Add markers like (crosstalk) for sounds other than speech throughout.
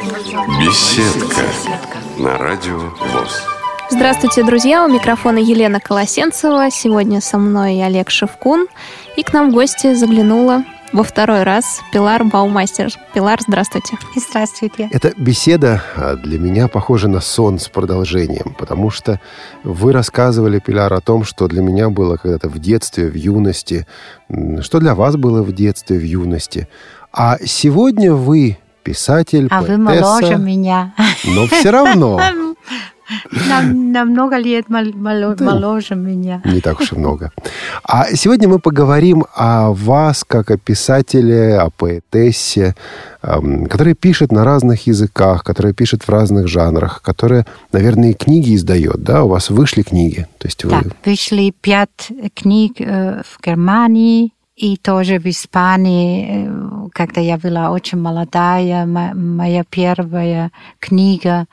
Беседка на радио ВОЗ. Здравствуйте, друзья! У микрофона Елена Колосенцева. Сегодня со мной Олег Шевкун. И к нам в гости заглянула во второй раз Пилар Баумастер. Пилар, здравствуйте. Здравствуйте. Эта беседа а, для меня похожа на сон с продолжением, потому что вы рассказывали, Пилар, о том, что для меня было когда-то в детстве, в юности, что для вас было в детстве, в юности. А сегодня вы писатель, А поэтесса, вы моложе меня. но все равно (laughs) На, на много лет мол- моло- моложе меня. не так уж и много. А сегодня мы поговорим о вас как о писателе, о поэтессе, эм, которая пишет на разных языках, которая пишет в разных жанрах, которая, наверное, и книги издает, да? У вас вышли книги, то есть вы... Так, вышли пять книг э, в Германии и тоже в Испании, когда я была очень молодая. Мо- Моя первая книга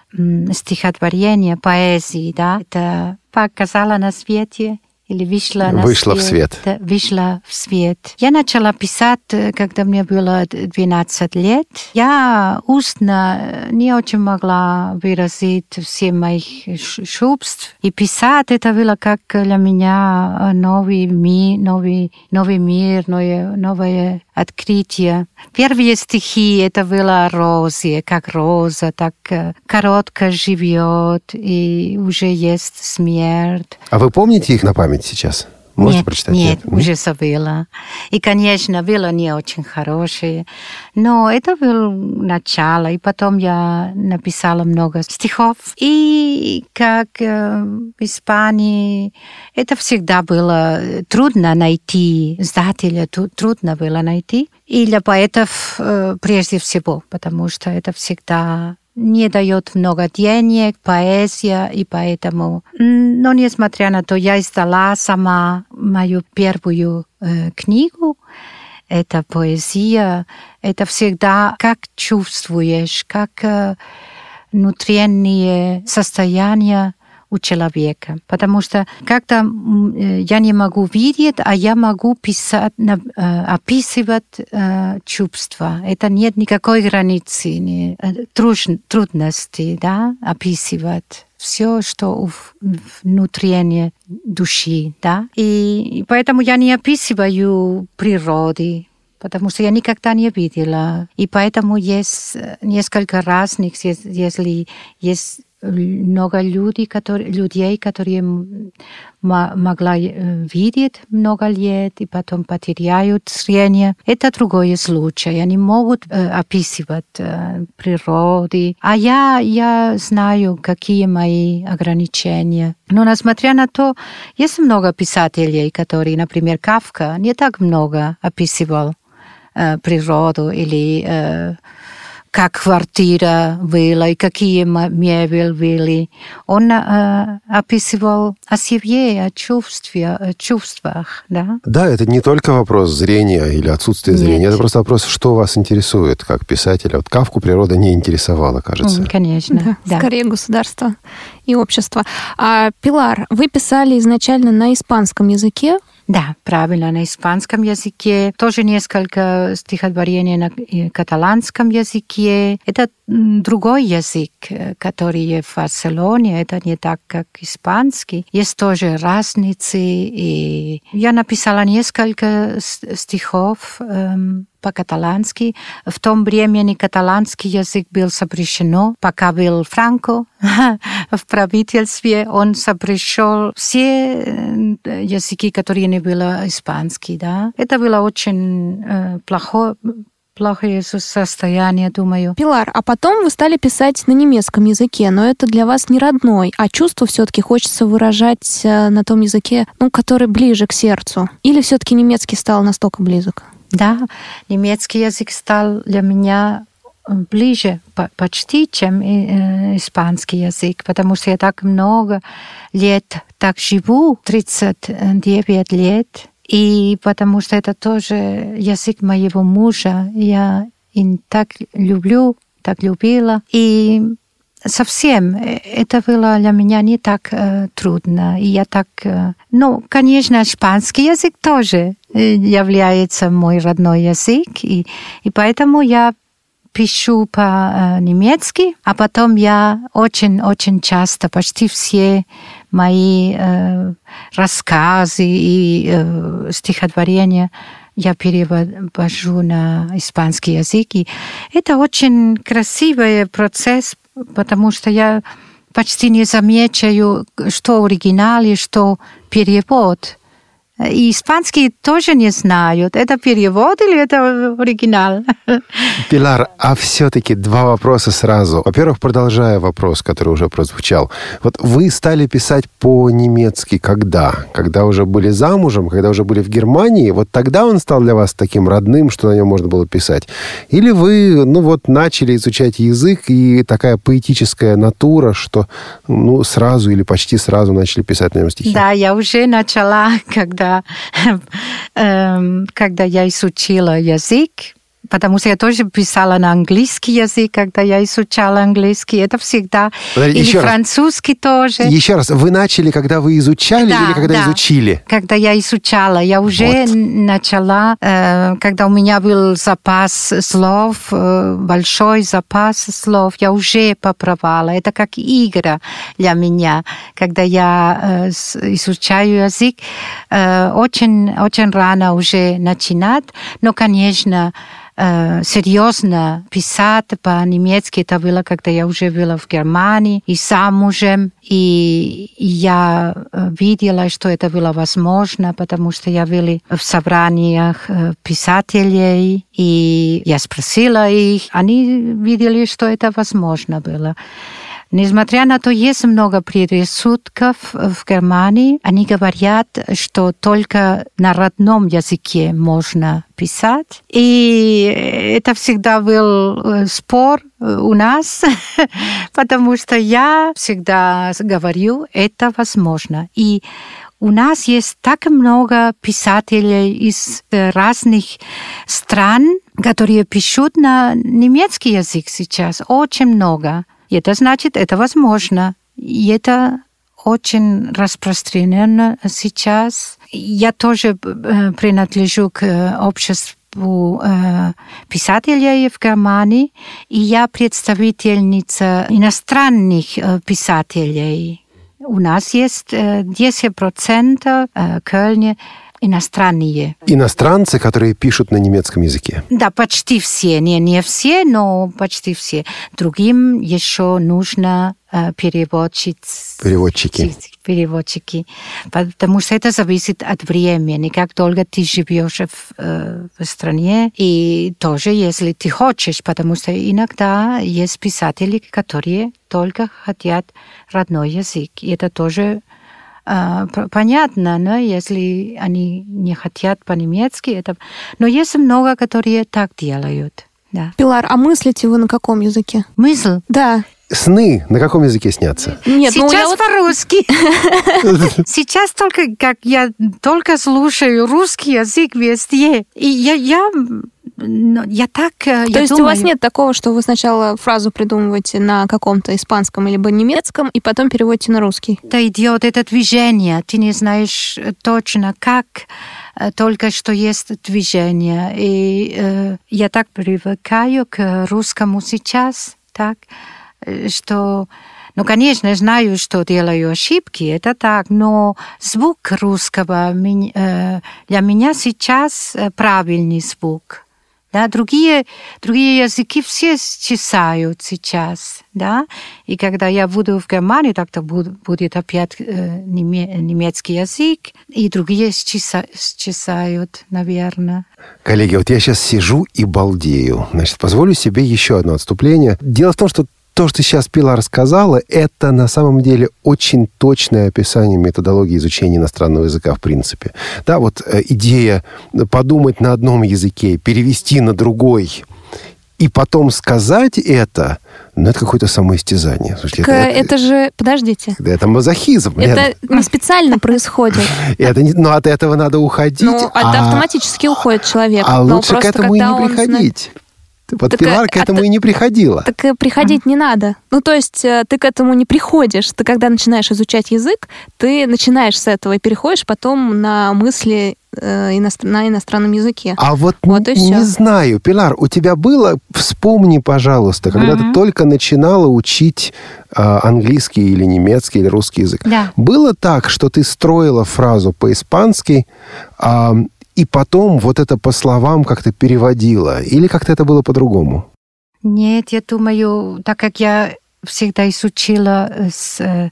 стихотворения, поэзии, да, это показала на свете или вышла на Вышла в свет. Вышла в свет. Я начала писать, э, когда мне было 12 лет. Я устно э, не очень могла выразить все моих чувств. И писать это было как для меня э, новый мир, новый, новый мир, новое, новое открытие. Первые стихи это было розе, как роза, так коротко живет, и уже есть смерть. А вы помните их на память сейчас? Можете нет, прочитать? Нет, М? уже забыла. И, конечно, было не очень хорошее. Но это было начало. И потом я написала много стихов. И как э, в Испании, это всегда было трудно найти издателя, тру- трудно было найти. И для поэтов э, прежде всего, потому что это всегда не дает много денег, поэзия, и поэтому... Но несмотря на то, я издала сама мою первую э, книгу. Это поэзия. Это всегда как чувствуешь, как э, внутренние состояния у человека. Потому что м, э, я не могу видеть, а я могу писать, э, описывать э, чувства. Это нет никакой границы, трудности, да, описывать все, что у в- внутренней души, да. И, поэтому я не описываю природы, потому что я никогда не видела. И поэтому есть несколько разных, ес- если есть много людей, которые, людей, которые могла э, видеть много лет и потом потеряют зрение. Это другой случай. Они могут э, описывать э, природы. А я, я знаю, какие мои ограничения. Но несмотря на то, есть много писателей, которые, например, Кавка, не так много описывал э, природу или э, как квартира была и какие мебель были. Он э, описывал о себе, о чувстве, о чувствах, да? Да, это не только вопрос зрения или отсутствия Нет. зрения, это просто вопрос, что вас интересует как писателя. Вот Кавку природа не интересовала, кажется. Конечно, Да, да. Скорее государство и общество. А, Пилар, вы писали изначально на испанском языке. Да, правильно, на испанском языке. Тоже несколько стихотворений на каталанском языке. Это другой язык, который в Барселоне. Это не так, как испанский. Есть тоже разницы. И я написала несколько стихов по-каталански. В том времени каталанский язык был запрещено, пока был Франко (laughs) в правительстве. Он запрещал все э, языки, которые не были испанские. Да? Это было очень э, плохо, плохое со- состояние, думаю. Пилар, а потом вы стали писать на немецком языке, но это для вас не родной, а чувство все-таки хочется выражать э, на том языке, ну, который ближе к сердцу. Или все-таки немецкий стал настолько близок? Да, немецкий язык стал для меня э, ближе по- почти, чем э, испанский язык, потому что я так много лет так живу, 39 лет, и потому что это тоже язык моего мужа, я им так люблю, так любила, и совсем э, это было для меня не так э, трудно. И я так... э, ну, конечно, испанский язык тоже э, является мой родной язык, и, и поэтому я пишу по-немецки, а потом я очень-очень часто, почти все мои э, рассказы и э, стихотворения я перевожу на испанский язык. И это очень красивый процесс, потому что я почти не замечаю, что оригинал и что перевод. И испанский тоже не знают, это перевод или это оригинал. (laughs) Пилар, а все-таки два вопроса сразу. Во-первых, продолжая вопрос, который уже прозвучал. Вот вы стали писать по-немецки когда? Когда уже были замужем, когда уже были в Германии? Вот тогда он стал для вас таким родным, что на нем можно было писать? Или вы, ну вот, начали изучать язык и такая поэтическая натура, что, ну, сразу или почти сразу начали писать на нем стихи? Да, я уже начала, (laughs) когда когда я изучила язык, потому что я тоже писала на английский язык, когда я изучала английский. Это всегда. Подожди, или французский раз. тоже. Еще раз, вы начали, когда вы изучали Да, или когда да. изучили? Когда я изучала, я уже Вот. начала, э, когда у меня был запас слов, э, большой запас слов, я уже поправала. Это как игра для меня, когда я э, изучаю язык. э, очень, очень рано уже начинать, но, конечно, э, серьезно писать по-немецки, это было, когда я уже была в Германии и замужем, и я э, видела, что это было возможно, потому что я была в собраниях э, писателей, и я спросила их, они видели, что это возможно было. Несмотря на то, есть много предрассудков в Германии. Они говорят, что только на родном языке можно писать. И это всегда был э, спор э, у нас, (laughs) потому что я всегда говорю, это возможно. И у нас есть так много писателей из э, разных стран, которые пишут на немецкий язык сейчас. Очень много. Это значит, это возможно. И это очень распространено сейчас. Я тоже э, принадлежу к э, обществу э, писателей в Германии, и я представительница иностранных писателей. У нас есть э, 10% э, Кölне иностранные. Иностранцы, которые пишут на немецком языке. Да, почти все. Не, не все, но почти все. Другим еще нужно э, переводчиц... Переводчики. переводчики. Потому что это зависит от времени, как долго ты живешь в, э, в стране. И тоже, если ты хочешь, потому что иногда есть писатели, которые только хотят родной язык. И это тоже понятно, но если они не хотят по-немецки, это... Но есть много, которые так делают. Да. Пилар, а мыслите вы на каком языке? Мысль. Да. Сны на каком языке снятся? Нет, ну Сейчас вот... по-русски. (laughs) Сейчас только, как я только слушаю русский язык везде. И я, я, ну, я так, э, То я есть у думаю, вас нет такого, что вы сначала фразу придумываете на каком-то испанском либо немецком, и потом переводите на русский? это идет это движение. Ты не знаешь э, точно как, э, только что есть движение. И э, я так привыкаю к русскому сейчас, так, что ну, конечно, знаю, что делаю ошибки, это так, но звук русского для меня сейчас правильный звук. Да, другие, другие языки все считают сейчас, да, и когда я буду в Германии, тогда буд- будет опять э, неме- немецкий язык, и другие считают, наверное. Коллеги, вот я сейчас сижу и балдею. Значит, позволю себе еще одно отступление. Дело в том, что то, что сейчас Пила рассказала, это на самом деле очень точное описание методологии изучения иностранного языка в принципе. Да, вот э, идея подумать на одном языке, перевести на другой и потом сказать это, ну, это какое-то самоистязание. Слушайте, Так, э, это же... Подождите. это, это мазохизм. Лена. Это не специально происходит. (laughs) Это не- но от этого надо уходить. Ну, это а- автоматически уходит человек. А лучше к этому и не приходить. Вот Так, Пилар а- к а этому ты- и не приходила. Так и приходить не надо. Ну, то есть э, ты к этому не приходишь. Ты когда начинаешь изучать язык, ты начинаешь с этого и переходишь потом на мысли э, иностр... на иностранном языке. А вот, Вот и не знаю, Пилар, у тебя было, вспомни, пожалуйста, когда ты Мгм. только начинала учить а, английский или немецкий или русский язык. Да. Было так, что ты строила фразу по-испански, а, и потом вот это по словам как-то переводила? Или как-то это было по-другому? Нет, я думаю, так как я всегда изучила, э, с, э,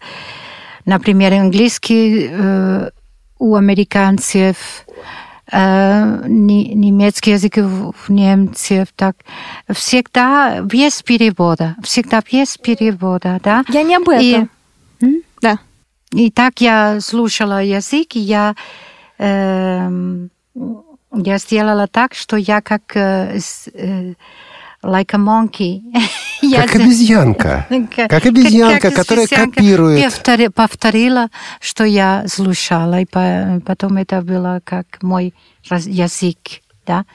например, английский э, у американцев, э, не- немецкий язык у немцев, так всегда без перевода, всегда без перевода, да. Я не об этом. И, М? Да. и так я слушала язык, и я, эм, я сделала так, что я как э, э, like a monkey. (laughs) (laughs) Как обезьянка. Как- обезьянка, которая копирует. Повтори- повторила, что я слушала, и по- потом это было как мой язык, да.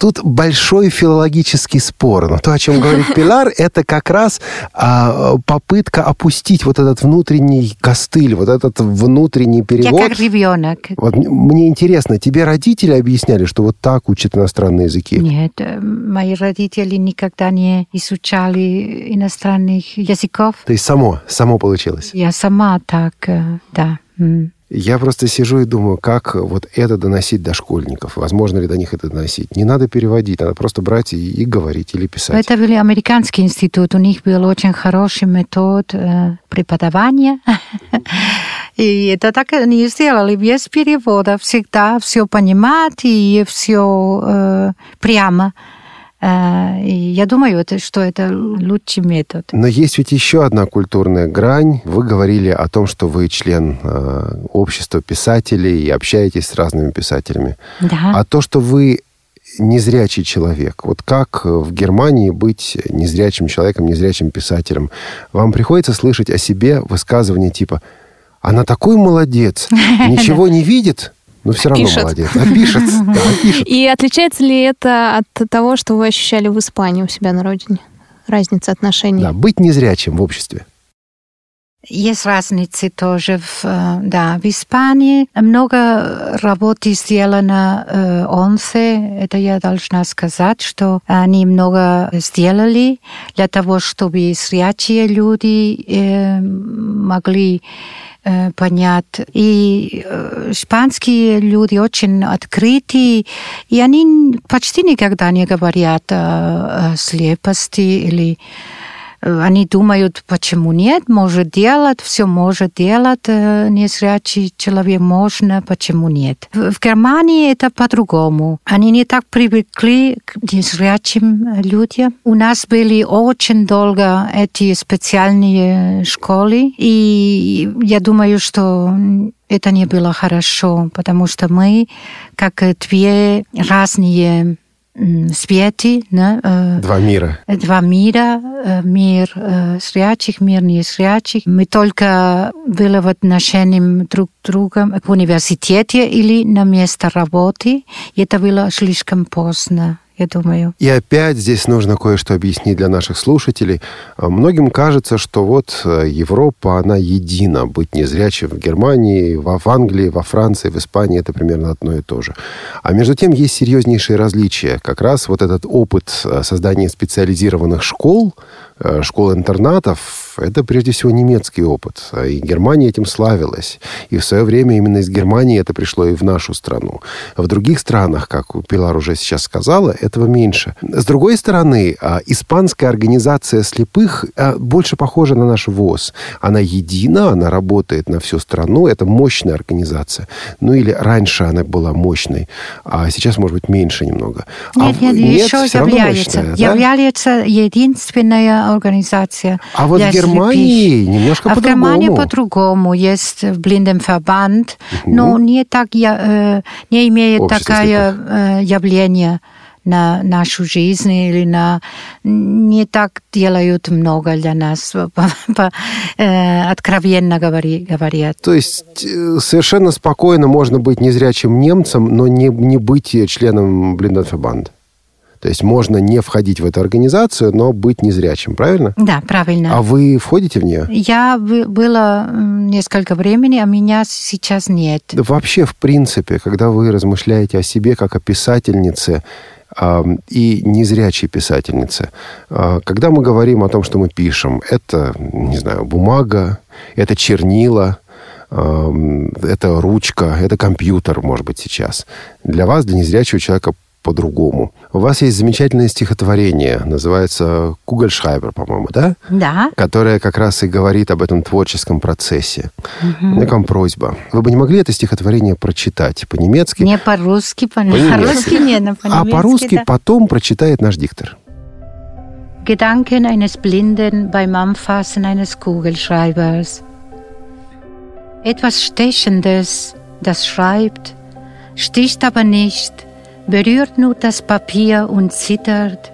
Тут большой филологический спор. Но то, о чем говорит (laughs) Пилар, это как раз а, попытка опустить вот этот внутренний костыль, вот этот внутренний Я перевод. как ребенок. Вот мне интересно, тебе родители объясняли, что вот так учат иностранные языки? Нет, э, мои родители никогда не изучали иностранных языков. То есть само, само получилось. Я сама так, э, да. Я просто сижу и думаю, как вот это доносить до школьников. Возможно ли до них это доносить? Не надо переводить, надо просто брать и, и говорить или писать. Это был американский институт, у них был очень хороший метод э, преподавания. (laughs) И это так они сделали без перевода, всегда все понимать и все прямо. Э, И я думаю, это, что это лучший метод. Но есть ведь еще одна культурная грань. Вы говорили о том, что вы член э, общества писателей и общаетесь с разными писателями. Да. А то, что вы незрячий человек, вот как в Германии быть незрячим человеком, незрячим писателем? Вам приходится слышать о себе высказывания типа «Она такой молодец, (laughs) ничего не видит, но все равно Пишет. молодец». А пишет, (laughs) да, пишет. И отличается ли это от того, что вы ощущали в Испании у себя на родине? Разница отношений? Да, быть незрячим в обществе. Есть разницы тоже. В, э, да, в Испании много работы сделано э, ОНСЕ. Это я должна сказать, что они много сделали для того, чтобы зрячие люди э, могли понять. И э, испанские люди очень открыты, и они почти никогда не говорят о, слепости или Э, они думают, почему нет, может делать, все может делать, э, незрячий человек можно, почему нет. В Германии это по-другому. Они не так привыкли к незрячим людям. У нас были очень долго эти специальные школы, и я думаю, что это не было хорошо, потому что мы как две разные м, светы, да, э, Два мира. два мира, э, мир э, зрячих, мир незрячих. Мы только были в отношении друг к другу в университете или на место работы. Это было слишком поздно, я думаю. И опять здесь нужно кое-что объяснить для наших слушателей. А, Многим кажется, что вот э, Европа, она едина. Быть незрячим в Германии, в Англии, во Франции, в Испании это примерно одно и то же. А между тем есть серьезнейшие различия. Как раз вот этот опыт э, создания специализированных школ, школ-интернатов, это прежде всего немецкий опыт. А И Германия этим славилась. И в свое время именно из Германии это пришло и в нашу страну. В других странах, как Пилар уже сейчас сказала, этого меньше. С другой стороны, а, испанская организация слепых а, больше похожа на наш ВОЗ. Она едина, она работает на всю страну, это мощная организация. Ну или раньше она была мощной, а сейчас, может быть, меньше немного. А Нет, нет, еще является. мощная, да? Является единственная организация. А вот для в Германии немножко а в Германии по-другому. по-другому. Есть Блинденфабанд, но не так я, э, не имеет Общество такое э, явление на нашу жизнь или на не так делают много для нас, э, откровенно говори- говорят. То есть совершенно спокойно можно быть незрячим немцем, но не, не быть членом Блинденфабанд. То есть можно не входить в эту организацию, но быть незрячим, правильно? Да, правильно. А вы входите в нее? Я бы- была несколько времени, а меня сейчас нет. Да вообще, в принципе, когда вы размышляете о себе как о писательнице, и незрячей писательнице. А, когда мы говорим о том, что мы пишем, это, не знаю, бумага, это чернила, это ручка, это компьютер, может быть, сейчас. Для вас, для незрячего человека, по-другому. У вас есть замечательное стихотворение, называется «Кугельшрайбер», по-моему, да? Да. Которое как раз и говорит об этом творческом процессе. Угу. У меня к вам просьба. Вы бы не могли это стихотворение прочитать по-немецки? Не по-русски, по-немецки. По-русски не, но по-немецки, А по-русски да. потом прочитает наш диктор. Gedanken eines Blinden beim Anfassen eines Kugelschreibers. Etwas Stechendes, das schreibt, sticht aber nicht – berührt nur das Papier und zittert,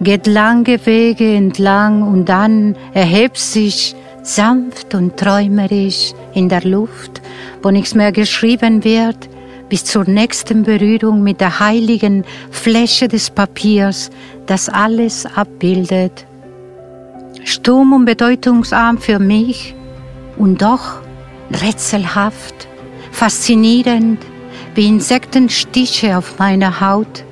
geht lange Wege entlang und dann erhebt sich sanft und träumerisch in der Luft, wo nichts mehr geschrieben wird, bis zur nächsten Berührung mit der heiligen Fläche des Papiers, das alles abbildet. Stumm und bedeutungsarm für mich und doch rätselhaft, faszinierend, wie Insektenstiche auf meiner Haut,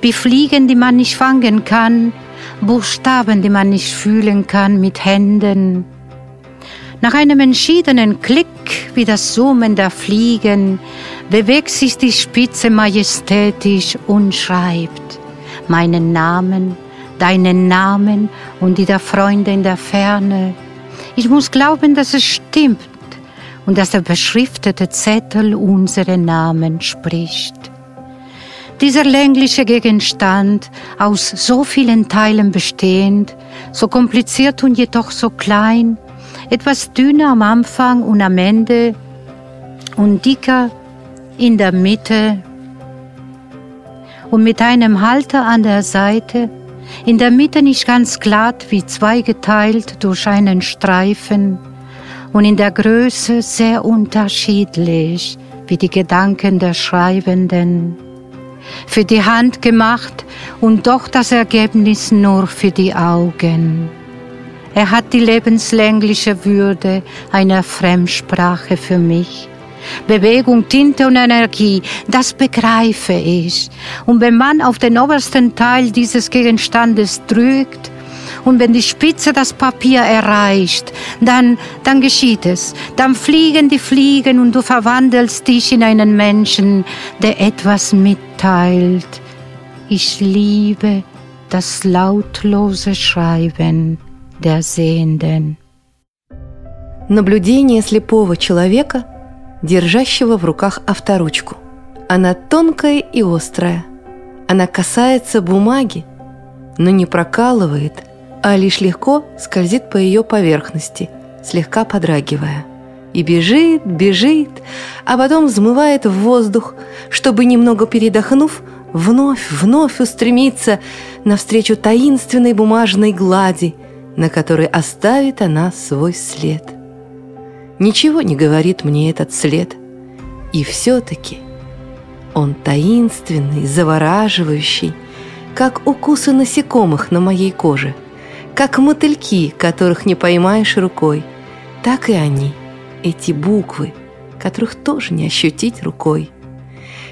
wie Fliegen, die man nicht fangen kann, Buchstaben, die man nicht fühlen kann mit Händen. Nach einem entschiedenen Klick, wie das Summen der Fliegen, bewegt sich die Spitze majestätisch und schreibt meinen Namen, deinen Namen und die der Freunde in der Ferne. Ich muss glauben, dass es stimmt, und dass der beschriftete Zettel unsere Namen spricht. Dieser längliche Gegenstand, aus so vielen Teilen bestehend, so kompliziert und jedoch so klein, etwas dünner am Anfang und am Ende und dicker in der Mitte und mit einem Halter an der Seite, in der Mitte nicht ganz glatt wie zweigeteilt durch einen Streifen, und in der Größe sehr unterschiedlich wie die Gedanken der Schreibenden. Für die Hand gemacht und doch das Ergebnis nur für die Augen. Er hat die lebenslängliche Würde einer Fremdsprache für mich. Bewegung, Tinte und Energie, das begreife ich. Und wenn man auf den obersten Teil dieses Gegenstandes drückt, und wenn die Spitze das Papier erreicht, dann, dann geschieht es. Dann fliegen die Fliegen und du verwandelst dich in einen Menschen, der etwas mitteilt. Ich liebe das lautlose Schreiben der Sehenden. Наблюдение слепого человека, держащего в руках авторучку. Она тонкая и острая. Она касается бумаги, но не прокалывает – а лишь легко скользит по ее поверхности, слегка подрагивая. И бежит, бежит, а потом взмывает в воздух, чтобы, немного передохнув, вновь, вновь устремиться навстречу таинственной бумажной глади, на которой оставит она свой след. Ничего не говорит мне этот след, и все-таки он таинственный, завораживающий, как укусы насекомых на моей коже – как мотыльки, которых не поймаешь рукой. Так и они, эти буквы, которых тоже не ощутить рукой.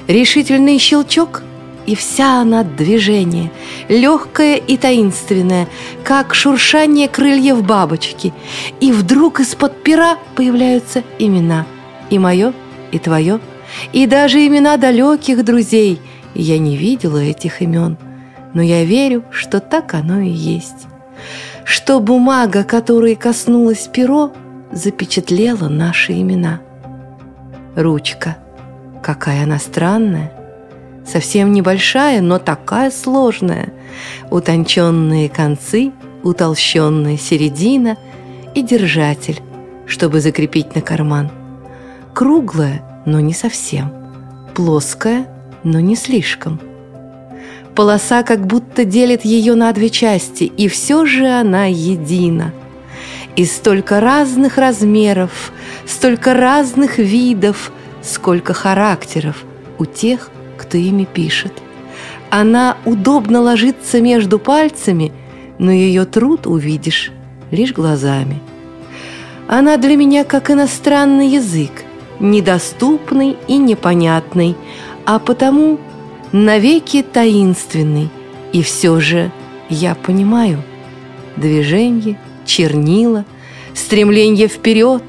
Решительный щелчок, и вся она движение, легкое и таинственное, как шуршание крыльев бабочки. И вдруг из-под пера появляются имена. И мое, и твое, и даже имена далеких друзей. Я не видела этих имен, но я верю, что так оно и есть что бумага, которой коснулась перо, запечатлела наши имена. Ручка. Какая она странная. Совсем небольшая, но такая сложная. Утонченные концы, утолщенная середина и держатель, чтобы закрепить на карман. Круглая, но не совсем. Плоская, но не слишком – Полоса как будто делит ее на две части, и все же она едина. И столько разных размеров, столько разных видов, сколько характеров у тех, кто ими пишет. Она удобно ложится между пальцами, но ее труд увидишь лишь глазами. Она для меня как иностранный язык, недоступный и непонятный, а потому навеки таинственный. И все же я понимаю движение, чернила, стремление вперед.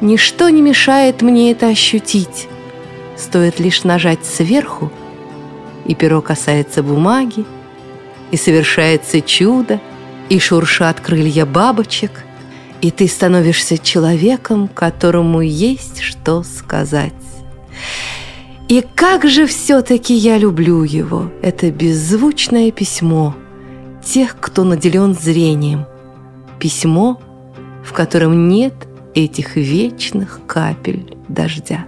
Ничто не мешает мне это ощутить. Стоит лишь нажать сверху, и перо касается бумаги, и совершается чудо, и шуршат крылья бабочек, и ты становишься человеком, которому есть что сказать. И как же все-таки я люблю его, это беззвучное письмо тех, кто наделен зрением. Письмо, в котором нет этих вечных капель дождя.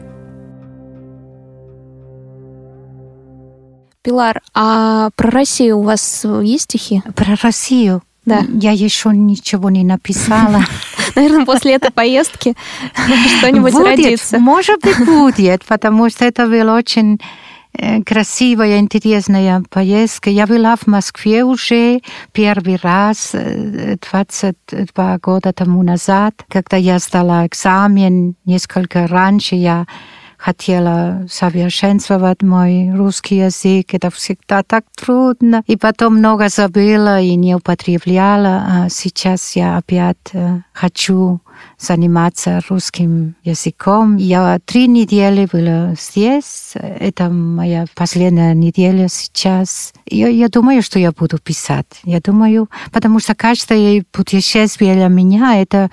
Пилар, а про Россию у вас есть стихи? Про Россию? Да. Я еще ничего не написала. (laughs) Наверное, после этой поездки что-нибудь будет, родится. Может быть, будет, потому что это было очень э, красивая, интересная поездка. Я была в Москве уже первый раз 22 года тому назад, когда я сдала экзамен. Несколько раньше я хотела совершенствовать мой русский язык. Это всегда так трудно. И потом много забыла и не употребляла. А сейчас я опять э, хочу заниматься русским языком. Я три недели была здесь. Это моя последняя неделя сейчас. Я, я думаю, что я буду писать. Я думаю, потому что каждое путешествие для меня это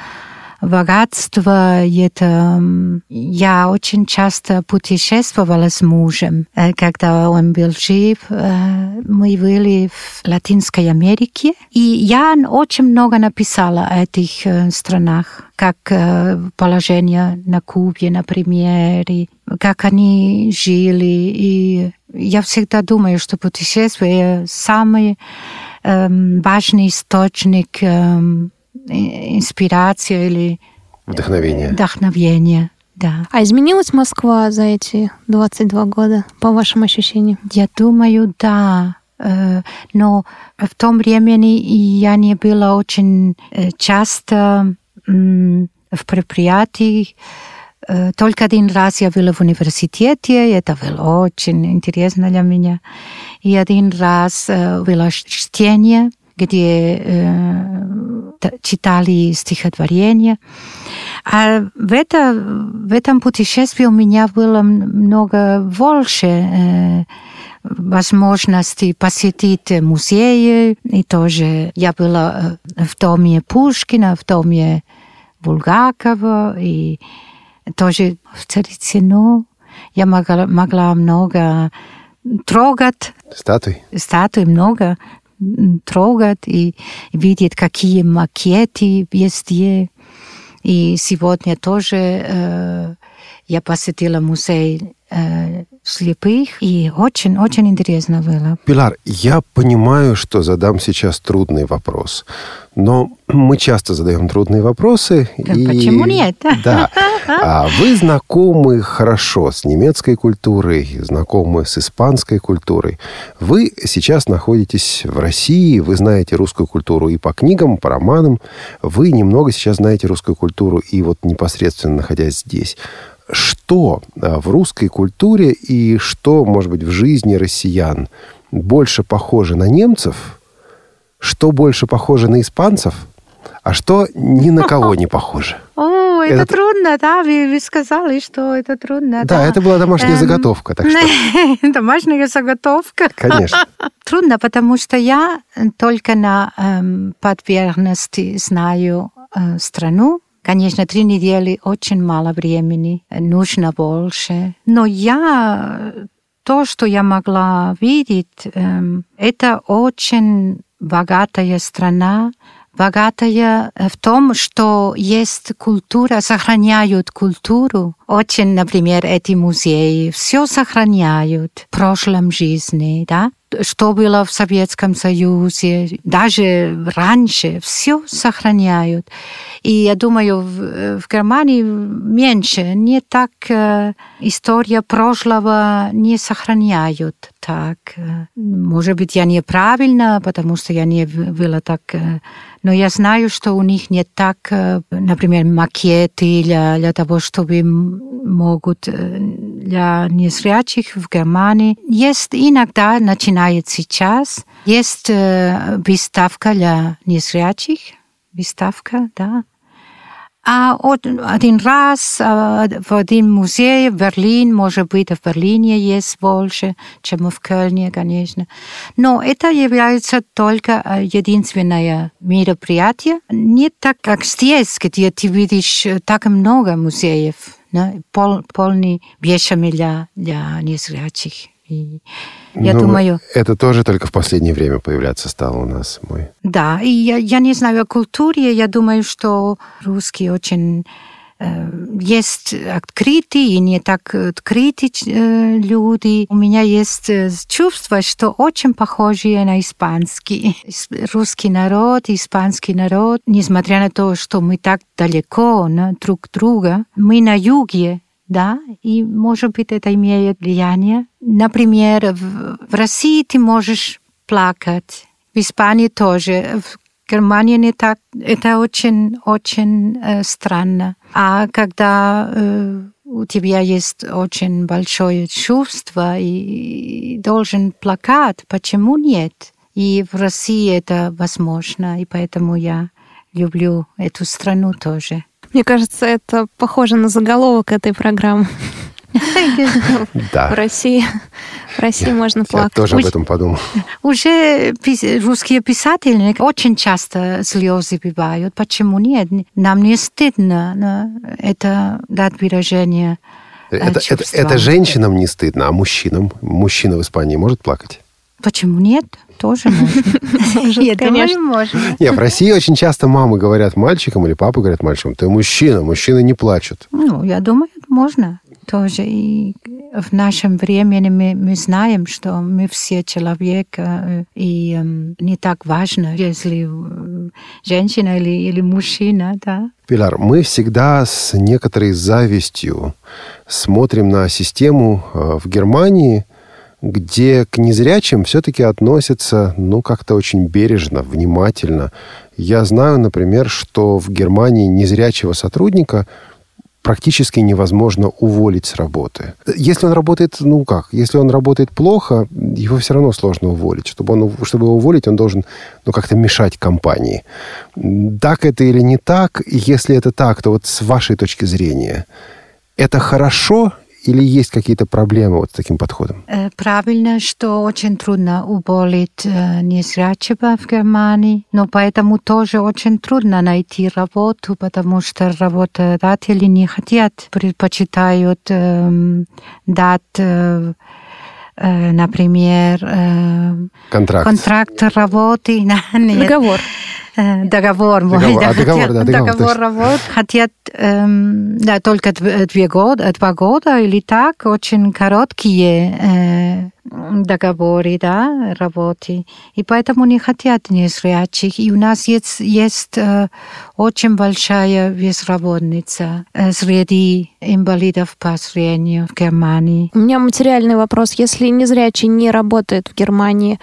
богатство. Это я очень часто путешествовала с мужем. Когда он был жив, мы были в Латинской Америке. И я очень много написала о этих странах, как положение на Кубе, например, и как они жили. И я всегда думаю, что путешествие самый важный источник инспирация или Вдохновение. Вдохновение, да. А изменилась Москва за эти 22 года, по вашим ощущениям? Я думаю, да. Но в том времени я не была очень часто в предприятиях. Только один раз я была в университете, это было очень интересно для меня. И один раз было чтение где э, читали стихотворения. А в, это, в этом путешествии у меня было много больше э, возможности посетить музеи. И тоже я была в доме Пушкина, в доме Булгакова, и тоже в Царицыно. Я могла, могла много трогать. Статуи? Статуи много трогать и видеть, какие макеты везде. И сегодня тоже э, я посетила музей э, слепых, и очень-очень интересно было. Пилар, я понимаю, что задам сейчас трудный вопрос, но мы часто задаем трудные вопросы. Да, и... Почему нет? (laughs) Да. А вы знакомы хорошо с немецкой культурой, знакомы с испанской культурой. Вы сейчас находитесь в России, вы знаете русскую культуру и по книгам, по романам. Вы немного сейчас знаете русскую культуру и вот непосредственно находясь здесь что в русской культуре и что, может быть, в жизни россиян больше похоже на немцев, что больше похоже на испанцев, а что ни на кого не похоже. (laughs) О, это, это трудно, да, вы, вы сказали, что это трудно. Да, да. это была домашняя эм... заготовка, так что... (laughs) домашняя заготовка. Конечно. (laughs) трудно, потому что я только на эм, подверхности знаю э, страну, Конечно, три недели очень мало времени, нужно больше. Но я то, что я могла видеть, это очень богатая страна, богатая в том, что есть культура, сохраняют культуру. Очень, например, эти музеи все сохраняют в прошлом жизни, да? Что было в Советском Союзе, даже раньше, все сохраняют. И я думаю, в, в Германии меньше, не так э, история прошлого не сохраняют так. Может быть, я неправильно, потому что я не была так... Э, но я знаю, что у них не так, э, например, макеты для, для того, чтобы могут э, для незрячих в Германии. Есть иногда, начинает сейчас, есть выставка для незрячих, выставка, да, а один раз в один музей в Берлин, может быть, в Берлине есть больше, чем в Кölне, конечно. Но это является только единственное мероприятие. Не так, как здесь, где ты видишь так много музеев, ne, пол, полный вещами для, для незрячих. И я Ну, думаю... Это тоже только в последнее время появляться стало у нас. Мой. Да, и я, я не знаю о культуре, я думаю, что русские очень есть открытые и не так открытые э, люди. У меня есть э, чувство, что очень похожие на испанский. Ис- Русский народ, испанский народ, несмотря на то, что мы так далеко друг друга, мы на юге, да, и, может быть, это имеет влияние. Например, в, в России ты можешь плакать, в Испании тоже, в Германии так. Это очень, очень э, странно. А когда э, у тебя есть очень большое чувство и, и должен плакать, почему нет? И в России это возможно, и поэтому я люблю эту страну тоже. Мне кажется, это похоже на заголовок этой программы. (laughs) В Да, России, в России можно я плакать. тоже об этом подумал. Уже пис- русские писатели очень часто слезы бывают. Почему нет? Нам не стыдно но это дать выражение э, Это, это, чувствам. это женщинам не стыдно, а мужчинам? Мужчина в Испании может плакать? Почему нет? Тоже можно. Может, Я думаю, конечно. можно. Нет, в России очень часто мамы говорят мальчикам или папы говорят мальчикам, ты мужчина, мужчины не плачут. Ну, я думаю, можно тоже. И в нашем времени мы, мы знаем, что мы все человек, э, и эм, не так важно, если э, женщина или, или мужчина, да. Пиляр, мы всегда с некоторой завистью смотрим на систему э, в Германии, где к незрячим все-таки относятся, ну, как-то очень бережно, внимательно. Я знаю, например, что в Германии незрячего сотрудника практически невозможно уволить с работы. Если он работает, ну как, если он работает плохо, его все равно сложно уволить. Чтобы, он, чтобы его уволить, он должен ну, как-то мешать компании. Так это или не так? Если это так, то вот с вашей точки зрения, это хорошо или есть какие-то проблемы вот с таким подходом? Э, Правильно, что очень трудно уволить э, незрячего в Германии, но поэтому тоже очень трудно найти работу, потому что работодатели не хотят, предпочитают эм, дать, э, например, Контракт. контракт работы. (laughs) Договор. Э, Договор, мой, Договор. да, А, договор, хотят- да, договор, точно. работ. Хотят эм, да, только дв- две года, два года или так, очень короткие э, договоры, да, работы. И поэтому не хотят незрячих. И у нас есть, есть э, очень большая безработица э, среди инвалидов по зрению в Германии. У меня материальный вопрос. Если незрячий не работает в Германии,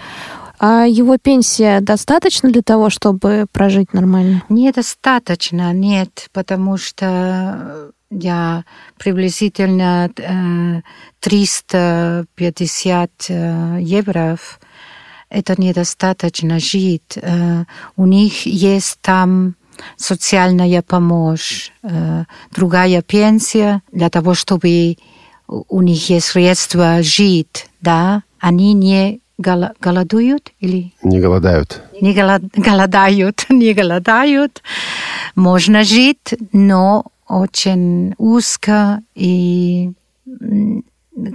а его пенсия достаточно для того, чтобы прожить нормально? Недостаточно, нет, потому что я приблизительно э, 350 э, евро. Это недостаточно жить. Э, У них есть там социальная помощь, э, другая пенсия для того, чтобы у них есть средства жить, да, они не голо- голодуют или Не голодают. не голод- голодают, (laughs) не голодают. Можно жить, но очень узко и,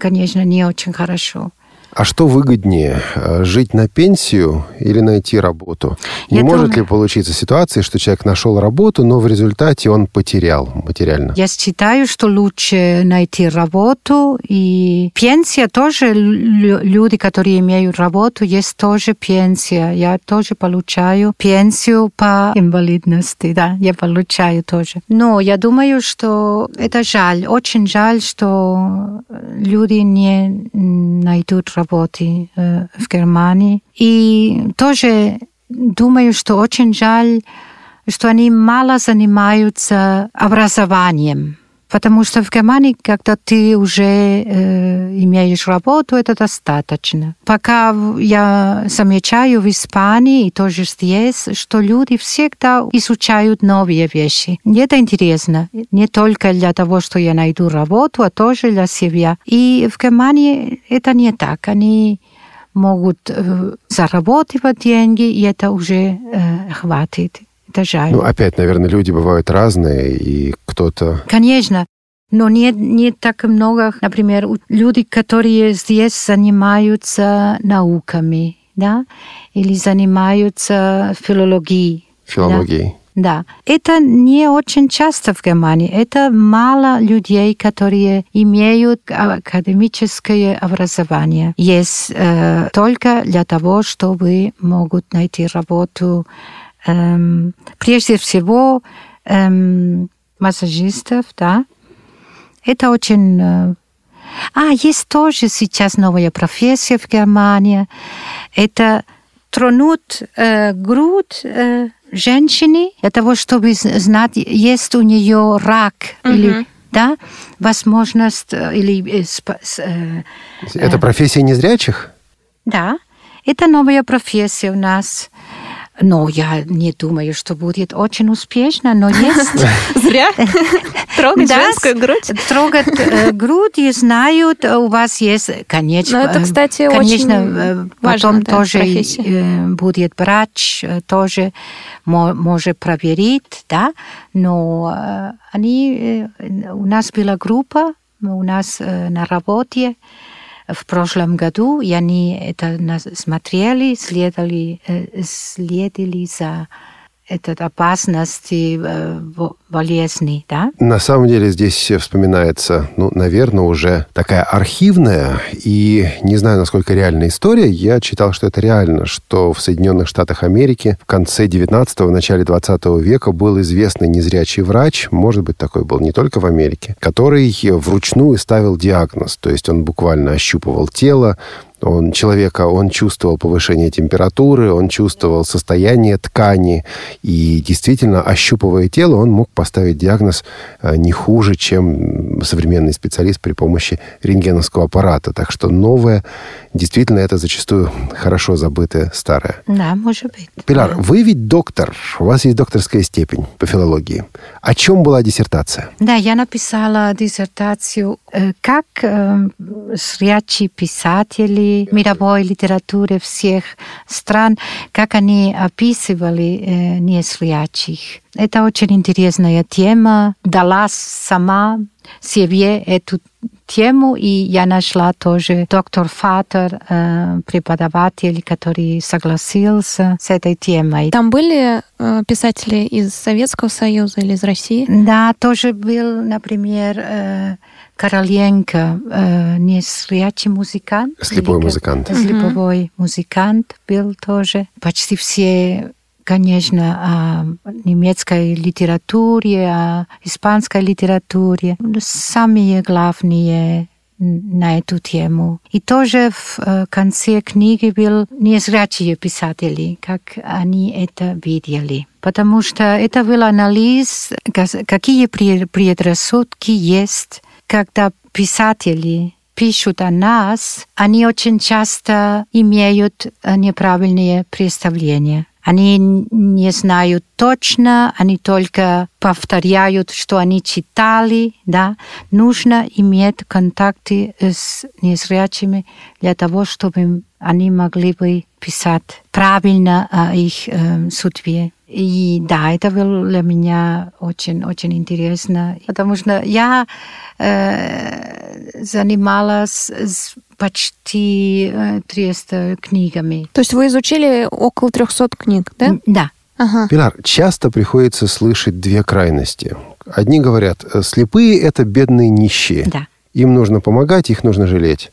конечно, не очень хорошо. А что выгоднее, э, жить на пенсию или найти работу? Не Я может думаю- ли получиться ситуация, что человек нашел работу, но в результате он потерял материально? Я считаю, что лучше найти работу. И пенсия тоже, лю- люди, которые имеют работу, есть тоже пенсия. Я тоже получаю пенсию по инвалидности, да, я получаю тоже. Но я думаю, что это жаль, очень жаль, что люди не найдут работы э, в Германии. И тоже думаю, что очень жаль, что они мало занимаются образованием. Потому что в Германии, когда ты уже э, имеешь работу, это достаточно. Пока я замечаю в Испании и тоже здесь, что люди всегда изучают новые вещи. И это интересно. Не только для того, что я найду работу, а тоже для себя. И в Германии это не так. Они могут э, зарабатывать деньги, и это уже э, хватит. Это жаль. Ну, опять, наверное, люди бывают разные, и кто-то... Конечно, но нет, нет так много, например, люди, которые здесь занимаются науками, да, или занимаются филологией. Филологией. Да, это не очень часто в Германии. Это мало людей, которые имеют академическое образование. Есть э, только для того, чтобы могут найти работу. Эм, прежде всего эм, массажистов, да. Это очень... э, а, есть тоже сейчас новая профессия в Германии. Это тронут э, грудь э, женщины для того, чтобы знать, есть у нее рак или да, возможность э, или э, э, Это профессия незрячих? да, это новая профессия у нас. Но я не думаю, что будет очень успешно, но есть. (laughs) Зря (laughs) трогать женскую грудь. Трогать э, грудь и знают, э, у вас есть, конечно. Но это, э, кстати, конечно, потом тоже будет врач, тоже мо- может проверить, да. Но они, у нас была группа, у нас на работе в прошлом году, и они это смотрели, следовали, э, следили за этой опасности э, болезни, да? На самом деле здесь вспоминается, ну, наверное, уже такая архивная и не знаю, насколько реальная история. Я читал, что это реально, что в Соединенных Штатах Америки в конце 19-го, начале 20 века был известный незрячий врач, может быть, такой был не только в Америке, который вручную ставил диагноз. То есть он буквально ощупывал тело, он человека, он чувствовал повышение температуры, он чувствовал состояние ткани, и действительно, ощупывая тело, он мог поставить диагноз э, не хуже, чем современный специалист при помощи рентгеновского аппарата. Так что новое, действительно, это зачастую хорошо забытое старое. Да, может быть. Пилар, вы ведь доктор, у вас есть докторская степень по филологии. О чем была диссертация? Да, я написала диссертацию, э, как э, зрячие писатели мировой литературы всех стран, как они описывали э, незрячих. Это очень интересная тема. Дала сама себе эту тему, и я нашла тоже доктор Фатер, э, преподаватель, который согласился с этой темой. Там были э, писатели из Советского Союза или из России? Да, тоже был, например, э, Короленко, э, незрячий музыкант. Слепой Или- музыкант. Слеповой музыкант был тоже. Почти все, конечно, о немецкой литературе, о испанской литературе. Самые главные на эту тему. И тоже в э, конце книги был незрячие писатели, как они это видели. Потому что это был анализ, ка- какие пре- предрассудки есть, когда писатели пишут о нас, они очень часто имеют э, неправильные представления. Они не знают точно, они только повторяют, что они читали, да. Нужно иметь контакты с незрячими для того, чтобы они могли бы писать правильно о их э, судьбе. И да, это было для меня очень-очень интересно, потому что я э, занималась с почти 300 книгами. То есть вы изучили около 300 книг, да? Да. Ага. Пилар, часто приходится слышать две крайности. Одни говорят, «Э, слепые – это бедные нищие. Да. Им нужно помогать, их нужно жалеть.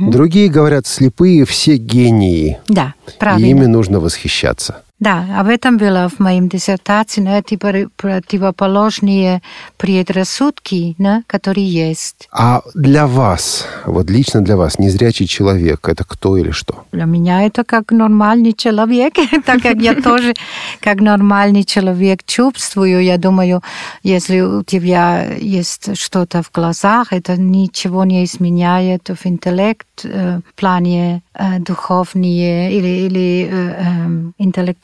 Другие говорят, слепые все гении, Да, и правильно. ими нужно восхищаться. Да, об этом было в моей диссертации, но эти пр- противоположные предрассудки, да, которые есть. А для вас, вот лично для вас, незрячий человек – это кто или что? Для меня это как нормальный человек, (laughs) так как я (laughs) тоже как нормальный человек чувствую. Я думаю, если у тебя есть что-то в глазах, это ничего не изменяет в интеллект, э, в плане э, духовные или, или э, эм,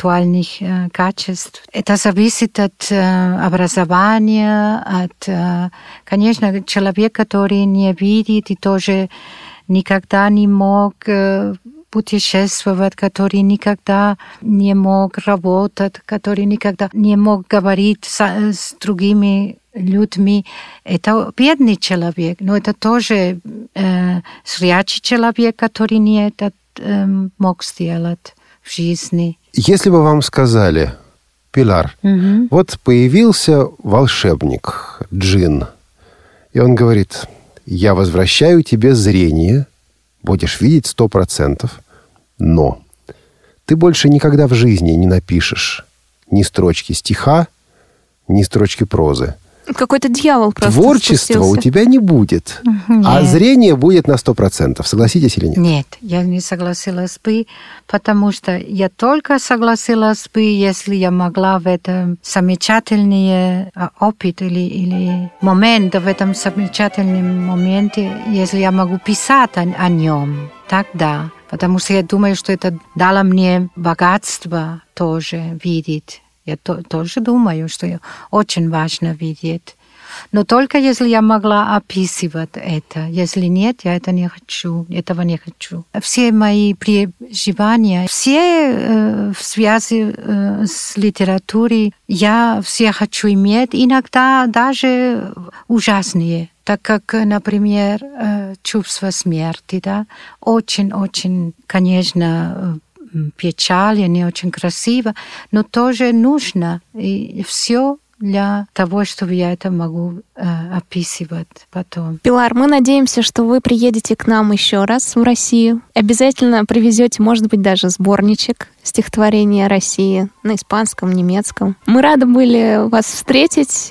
интеллектуальных э, качеств. Это зависит от э, образования, от, э, конечно, человек, который не видит и тоже никогда не мог э, путешествовать, который никогда не мог работать, который никогда не мог говорить со- с другими людьми. Это бедный человек, но это тоже э, зрячий человек, который не это эм, мог сделать в жизни. Если бы вам сказали, Пилар, вот появился волшебник, джин, и он говорит, я возвращаю тебе зрение, будешь видеть сто процентов, но ты больше никогда в жизни не напишешь ни строчки стиха, ни строчки прозы. Какой-то дьявол просто Творчества у спустился. тебя не будет, а Нет. зрение будет на сто процентов. Согласитесь или нет? Нет, я не согласилась бы, потому что я только согласилась бы, если я могла в этом замечательный а, опыт или, или момент, в этом замечательном моменте, если я могу писать о, о нем, тогда. Потому что я думаю, что это дало мне богатство тоже видеть. Я то- тоже думаю, что очень важно видеть. Но только если я могла описывать это. Если нет, я это не хочу, этого не хочу. Все мои переживания, все э, в связи э, с литературой, я все хочу иметь, иногда даже ужасные. Так как, например, э, чувство смерти, да, очень-очень, конечно, э, печально, не очень красиво, но тоже нужно. И все для того, чтобы я это могу э, описывать потом. Пилар, мы надеемся, что вы приедете к нам еще раз в Россию. Обязательно привезете, может быть, даже сборничек стихотворения России на испанском, немецком. Мы рады были вас встретить.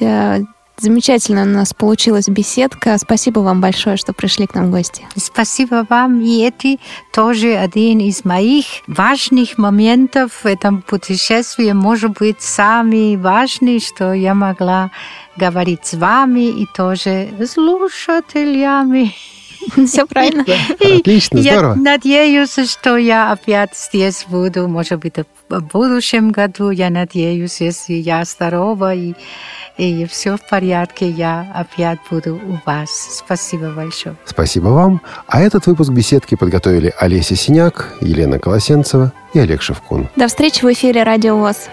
Замечательно у нас получилась беседка. Спасибо вам большое, что пришли к нам в гости. Спасибо вам. И это тоже один из моих важных моментов в этом путешествии. Может быть, самый важный, что я могла говорить с вами и тоже слушателями. (laughs) Все правильно. Отлично, я здорово. надеюсь, что я опять здесь буду, может быть, в будущем году. Я надеюсь, если я здорова и, и все в порядке, я опять буду у вас. Спасибо большое. Спасибо вам. А этот выпуск беседки подготовили Олеся Синяк, Елена Колосенцева и Олег Шевкун. До встречи в эфире Радио ВОЗ.